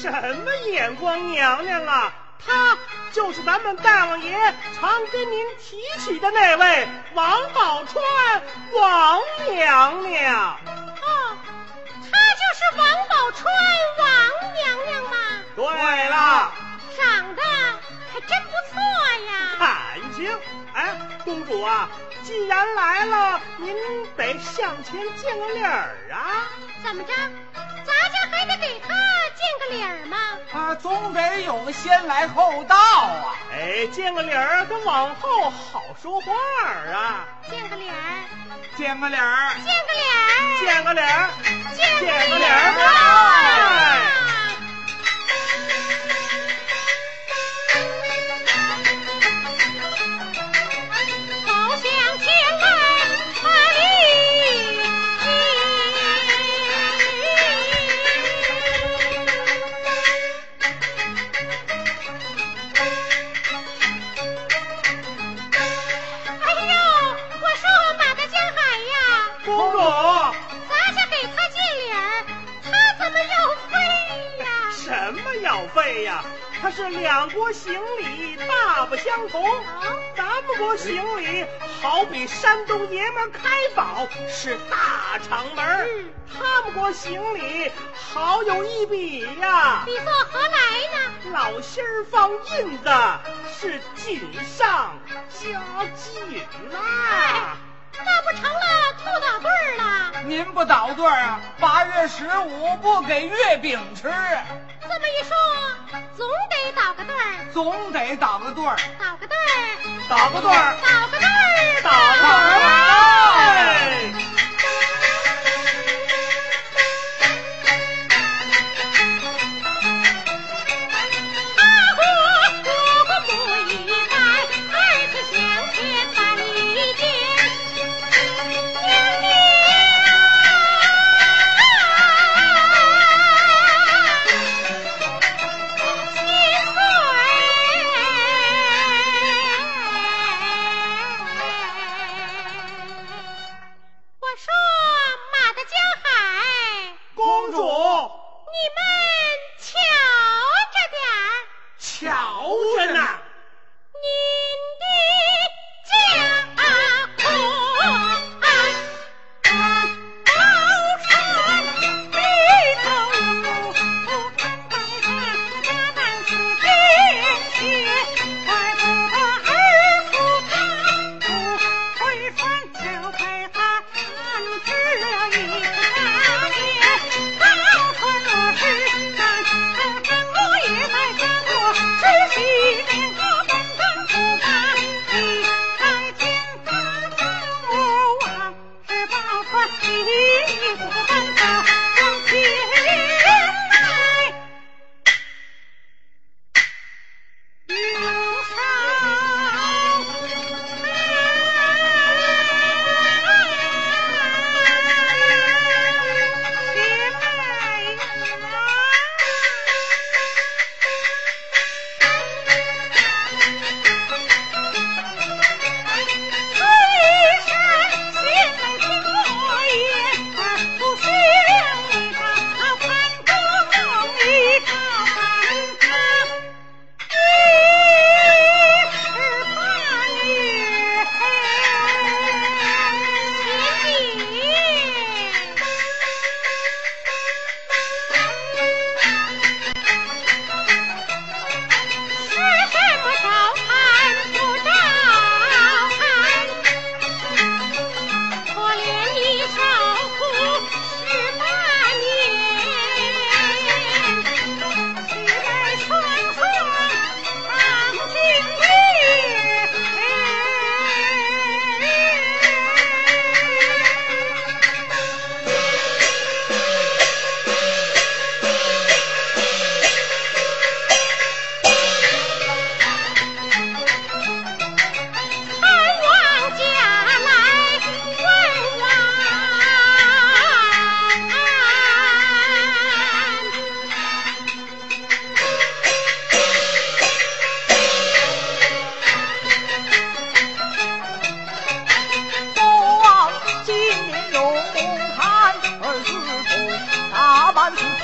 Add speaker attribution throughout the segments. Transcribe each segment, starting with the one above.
Speaker 1: 什么眼光娘娘啊？她就是咱们大王爷常跟您提起的那位王宝钏王娘娘。
Speaker 2: 哦，她就是王宝钏王娘娘吗？
Speaker 1: 对了，
Speaker 2: 长得还真不错呀。
Speaker 1: 感情，哎，公主啊，既然来了，您得向前见个礼儿啊。
Speaker 2: 怎么着？咱家还得给他见个理儿吗？
Speaker 3: 啊，总得有个先来后到啊！
Speaker 1: 哎，见个理儿，跟往后好说话啊。
Speaker 2: 见个脸儿，
Speaker 3: 见个脸儿，
Speaker 2: 见个脸儿，
Speaker 1: 见个脸儿，
Speaker 2: 见
Speaker 1: 个脸
Speaker 2: 儿
Speaker 1: 儿。是两国行礼大不相同。咱们国行礼好比山东爷们开宝是大厂门他们国行礼好有一比呀。
Speaker 2: 比作何来呢？
Speaker 1: 老心儿放印子是锦上加锦呐、
Speaker 2: 那不成了兔捣对儿了？
Speaker 3: 您不捣对儿啊？八月十五不给月饼吃，
Speaker 2: 这么一说，总得倒个对儿，
Speaker 3: 总得倒个对儿。
Speaker 2: 打个对儿，
Speaker 1: 倒个对儿，
Speaker 2: 倒个对儿，
Speaker 1: 倒个对儿
Speaker 2: 呀！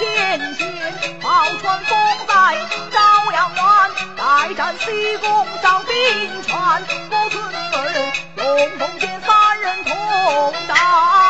Speaker 4: 天险，宝船封在朝阳湾，待战西宫上冰川，我孙儿龙凤剑三人同战。